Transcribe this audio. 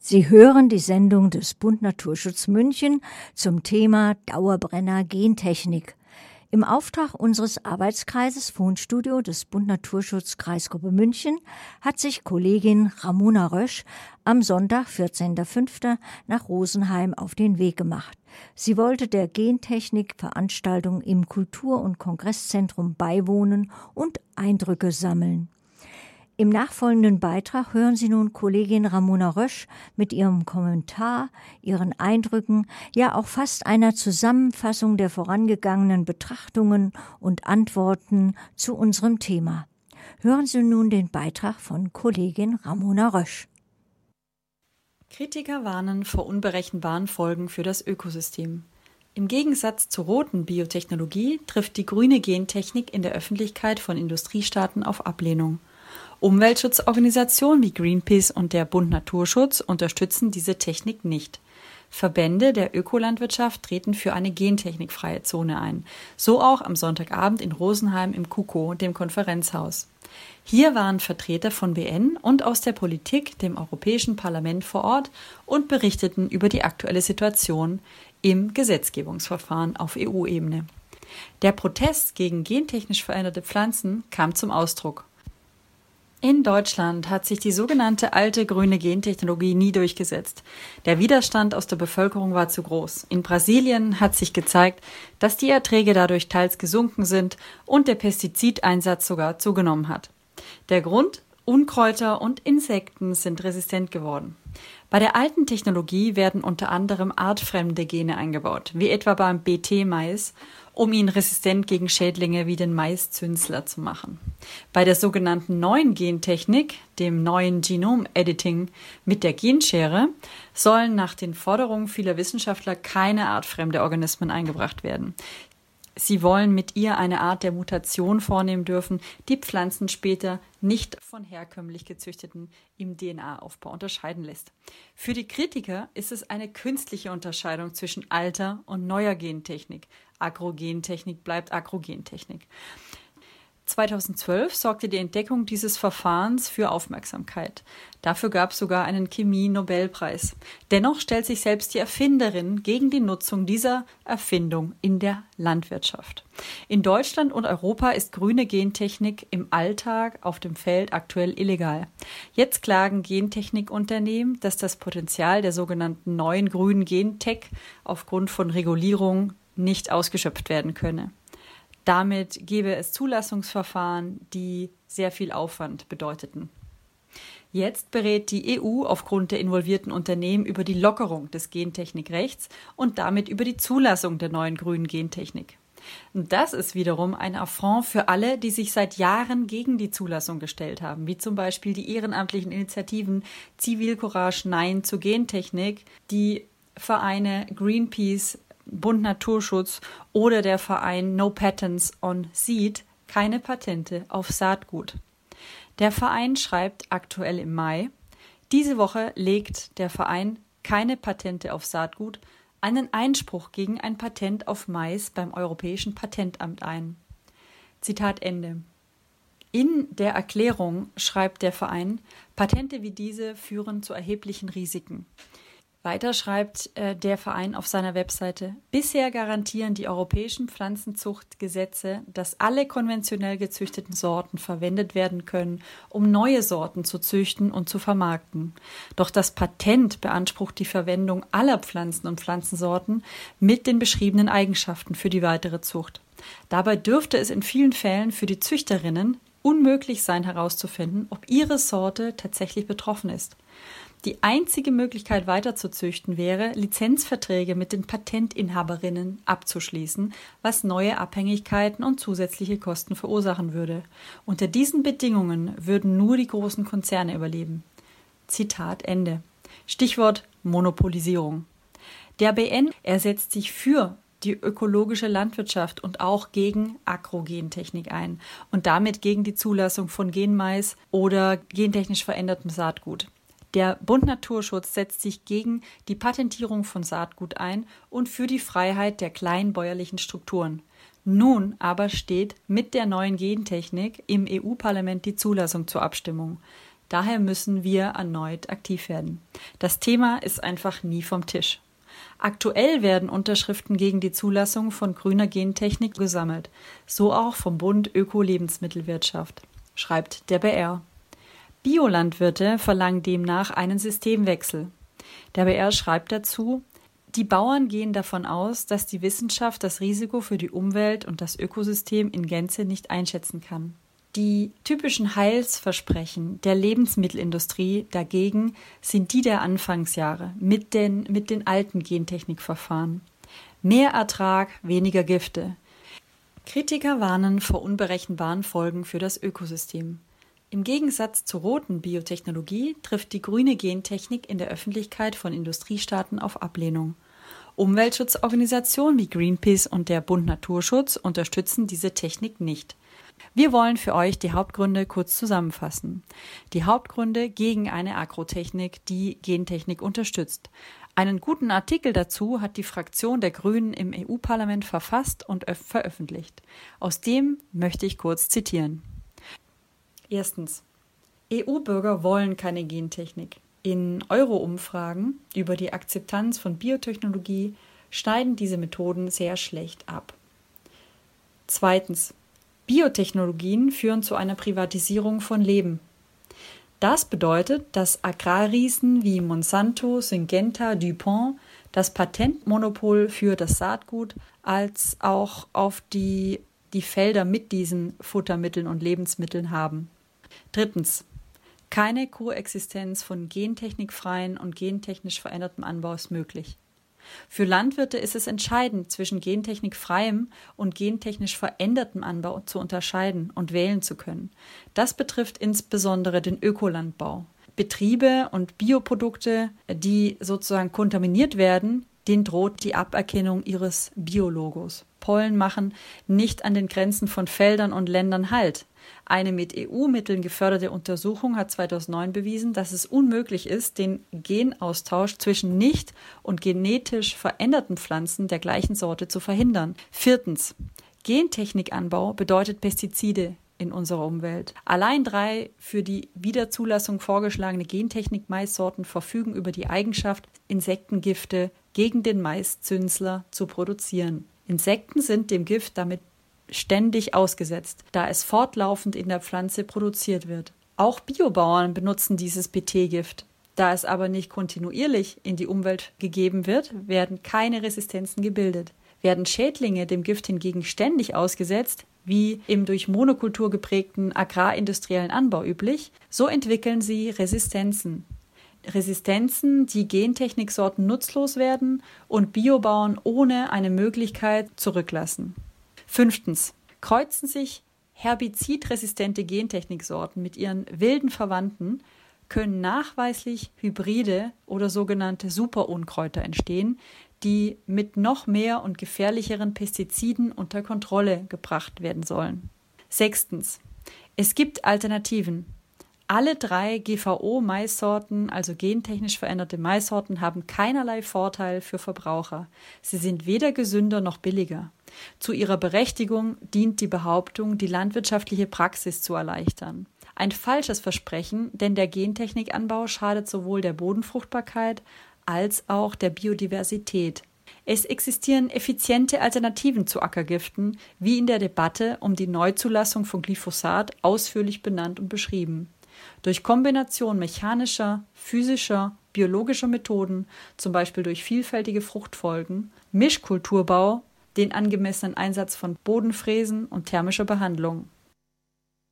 Sie hören die Sendung des Bund Naturschutz München zum Thema Dauerbrenner Gentechnik. Im Auftrag unseres Arbeitskreises Fundstudio des Bund Naturschutz Kreisgruppe München hat sich Kollegin Ramona Rösch am Sonntag, 14.05. nach Rosenheim auf den Weg gemacht. Sie wollte der Gentechnik-Veranstaltung im Kultur- und Kongresszentrum beiwohnen und Eindrücke sammeln. Im nachfolgenden Beitrag hören Sie nun Kollegin Ramona Rösch mit ihrem Kommentar, ihren Eindrücken, ja auch fast einer Zusammenfassung der vorangegangenen Betrachtungen und Antworten zu unserem Thema. Hören Sie nun den Beitrag von Kollegin Ramona Rösch. Kritiker warnen vor unberechenbaren Folgen für das Ökosystem. Im Gegensatz zur roten Biotechnologie trifft die grüne Gentechnik in der Öffentlichkeit von Industriestaaten auf Ablehnung. Umweltschutzorganisationen wie Greenpeace und der Bund Naturschutz unterstützen diese Technik nicht. Verbände der Ökolandwirtschaft treten für eine gentechnikfreie Zone ein. So auch am Sonntagabend in Rosenheim im KUKO, dem Konferenzhaus. Hier waren Vertreter von BN und aus der Politik, dem Europäischen Parlament vor Ort und berichteten über die aktuelle Situation im Gesetzgebungsverfahren auf EU-Ebene. Der Protest gegen gentechnisch veränderte Pflanzen kam zum Ausdruck. In Deutschland hat sich die sogenannte alte grüne Gentechnologie nie durchgesetzt. Der Widerstand aus der Bevölkerung war zu groß. In Brasilien hat sich gezeigt, dass die Erträge dadurch teils gesunken sind und der Pestizideinsatz sogar zugenommen hat. Der Grund? Unkräuter und Insekten sind resistent geworden. Bei der alten Technologie werden unter anderem artfremde Gene eingebaut, wie etwa beim BT-Mais, um ihn resistent gegen Schädlinge wie den Maiszünsler zu machen. Bei der sogenannten neuen Gentechnik, dem neuen Genom-Editing mit der Genschere, sollen nach den Forderungen vieler Wissenschaftler keine artfremde Organismen eingebracht werden. Sie wollen mit ihr eine Art der Mutation vornehmen dürfen, die Pflanzen später nicht von herkömmlich gezüchteten im DNA-Aufbau unterscheiden lässt. Für die Kritiker ist es eine künstliche Unterscheidung zwischen alter und neuer Gentechnik. Agrogentechnik bleibt Agrogentechnik. 2012 sorgte die Entdeckung dieses Verfahrens für Aufmerksamkeit. Dafür gab es sogar einen Chemie-Nobelpreis. Dennoch stellt sich selbst die Erfinderin gegen die Nutzung dieser Erfindung in der Landwirtschaft. In Deutschland und Europa ist grüne Gentechnik im Alltag auf dem Feld aktuell illegal. Jetzt klagen Gentechnikunternehmen, dass das Potenzial der sogenannten neuen grünen Gentech aufgrund von Regulierung nicht ausgeschöpft werden könne. Damit gäbe es Zulassungsverfahren, die sehr viel Aufwand bedeuteten. Jetzt berät die EU aufgrund der involvierten Unternehmen über die Lockerung des Gentechnikrechts und damit über die Zulassung der neuen grünen Gentechnik. Und das ist wiederum ein Affront für alle, die sich seit Jahren gegen die Zulassung gestellt haben, wie zum Beispiel die ehrenamtlichen Initiativen Zivilcourage Nein zur Gentechnik, die Vereine Greenpeace, Bund Naturschutz oder der Verein No Patents on Seed keine Patente auf Saatgut. Der Verein schreibt aktuell im Mai, diese Woche legt der Verein keine Patente auf Saatgut einen Einspruch gegen ein Patent auf Mais beim Europäischen Patentamt ein. Zitat Ende. In der Erklärung schreibt der Verein, Patente wie diese führen zu erheblichen Risiken. Weiter schreibt äh, der Verein auf seiner Webseite, bisher garantieren die europäischen Pflanzenzuchtgesetze, dass alle konventionell gezüchteten Sorten verwendet werden können, um neue Sorten zu züchten und zu vermarkten. Doch das Patent beansprucht die Verwendung aller Pflanzen und Pflanzensorten mit den beschriebenen Eigenschaften für die weitere Zucht. Dabei dürfte es in vielen Fällen für die Züchterinnen unmöglich sein herauszufinden, ob ihre Sorte tatsächlich betroffen ist. Die einzige Möglichkeit weiterzuzüchten wäre, Lizenzverträge mit den Patentinhaberinnen abzuschließen, was neue Abhängigkeiten und zusätzliche Kosten verursachen würde. Unter diesen Bedingungen würden nur die großen Konzerne überleben. Zitat Ende. Stichwort Monopolisierung. Der BN ersetzt sich für die ökologische Landwirtschaft und auch gegen Agrogentechnik ein und damit gegen die Zulassung von Genmais oder gentechnisch verändertem Saatgut. Der Bund Naturschutz setzt sich gegen die Patentierung von Saatgut ein und für die Freiheit der kleinbäuerlichen Strukturen. Nun aber steht mit der neuen Gentechnik im EU-Parlament die Zulassung zur Abstimmung. Daher müssen wir erneut aktiv werden. Das Thema ist einfach nie vom Tisch. Aktuell werden Unterschriften gegen die Zulassung von grüner Gentechnik gesammelt, so auch vom Bund Öko-Lebensmittelwirtschaft, schreibt der BR. Biolandwirte verlangen demnach einen Systemwechsel. Der BR schreibt dazu, die Bauern gehen davon aus, dass die Wissenschaft das Risiko für die Umwelt und das Ökosystem in Gänze nicht einschätzen kann. Die typischen Heilsversprechen der Lebensmittelindustrie dagegen sind die der Anfangsjahre mit den, mit den alten Gentechnikverfahren. Mehr Ertrag, weniger Gifte. Kritiker warnen vor unberechenbaren Folgen für das Ökosystem. Im Gegensatz zur roten Biotechnologie trifft die grüne Gentechnik in der Öffentlichkeit von Industriestaaten auf Ablehnung. Umweltschutzorganisationen wie Greenpeace und der Bund Naturschutz unterstützen diese Technik nicht. Wir wollen für euch die Hauptgründe kurz zusammenfassen. Die Hauptgründe gegen eine Agrotechnik, die Gentechnik unterstützt. Einen guten Artikel dazu hat die Fraktion der Grünen im EU-Parlament verfasst und veröffentlicht. Aus dem möchte ich kurz zitieren. Erstens. EU-Bürger wollen keine Gentechnik. In Euro-Umfragen über die Akzeptanz von Biotechnologie schneiden diese Methoden sehr schlecht ab. Zweitens. Biotechnologien führen zu einer Privatisierung von Leben. Das bedeutet, dass Agrarriesen wie Monsanto, Syngenta, DuPont das Patentmonopol für das Saatgut als auch auf die, die Felder mit diesen Futtermitteln und Lebensmitteln haben. Drittens. Keine Koexistenz von gentechnikfreien und gentechnisch verändertem Anbau ist möglich. Für Landwirte ist es entscheidend, zwischen gentechnikfreiem und gentechnisch verändertem Anbau zu unterscheiden und wählen zu können. Das betrifft insbesondere den Ökolandbau. Betriebe und Bioprodukte, die sozusagen kontaminiert werden, denen droht die Aberkennung ihres Biologos. Pollen machen nicht an den Grenzen von Feldern und Ländern Halt. Eine mit EU-Mitteln geförderte Untersuchung hat 2009 bewiesen, dass es unmöglich ist, den Genaustausch zwischen nicht und genetisch veränderten Pflanzen der gleichen Sorte zu verhindern. Viertens. Gentechnikanbau bedeutet Pestizide in unserer Umwelt. Allein drei für die Wiederzulassung vorgeschlagene Gentechnik-Maissorten verfügen über die Eigenschaft, Insektengifte gegen den Maiszünsler zu produzieren. Insekten sind dem Gift damit ständig ausgesetzt, da es fortlaufend in der Pflanze produziert wird. Auch Biobauern benutzen dieses BT-Gift. Da es aber nicht kontinuierlich in die Umwelt gegeben wird, werden keine Resistenzen gebildet. Werden Schädlinge dem Gift hingegen ständig ausgesetzt, wie im durch Monokultur geprägten agrarindustriellen Anbau üblich, so entwickeln sie Resistenzen. Resistenzen, die Gentechniksorten nutzlos werden und Biobauern ohne eine Möglichkeit zurücklassen. Fünftens. Kreuzen sich herbizidresistente Gentechniksorten mit ihren wilden Verwandten, können nachweislich Hybride oder sogenannte Superunkräuter entstehen, die mit noch mehr und gefährlicheren Pestiziden unter Kontrolle gebracht werden sollen. Sechstens. Es gibt Alternativen. Alle drei GVO-Maissorten, also gentechnisch veränderte Maissorten, haben keinerlei Vorteil für Verbraucher. Sie sind weder gesünder noch billiger. Zu ihrer Berechtigung dient die Behauptung, die landwirtschaftliche Praxis zu erleichtern. Ein falsches Versprechen, denn der Gentechnikanbau schadet sowohl der Bodenfruchtbarkeit als auch der Biodiversität. Es existieren effiziente Alternativen zu Ackergiften, wie in der Debatte um die Neuzulassung von Glyphosat ausführlich benannt und beschrieben. Durch Kombination mechanischer, physischer, biologischer Methoden, zum Beispiel durch vielfältige Fruchtfolgen, Mischkulturbau, den angemessenen Einsatz von Bodenfräsen und thermischer Behandlung.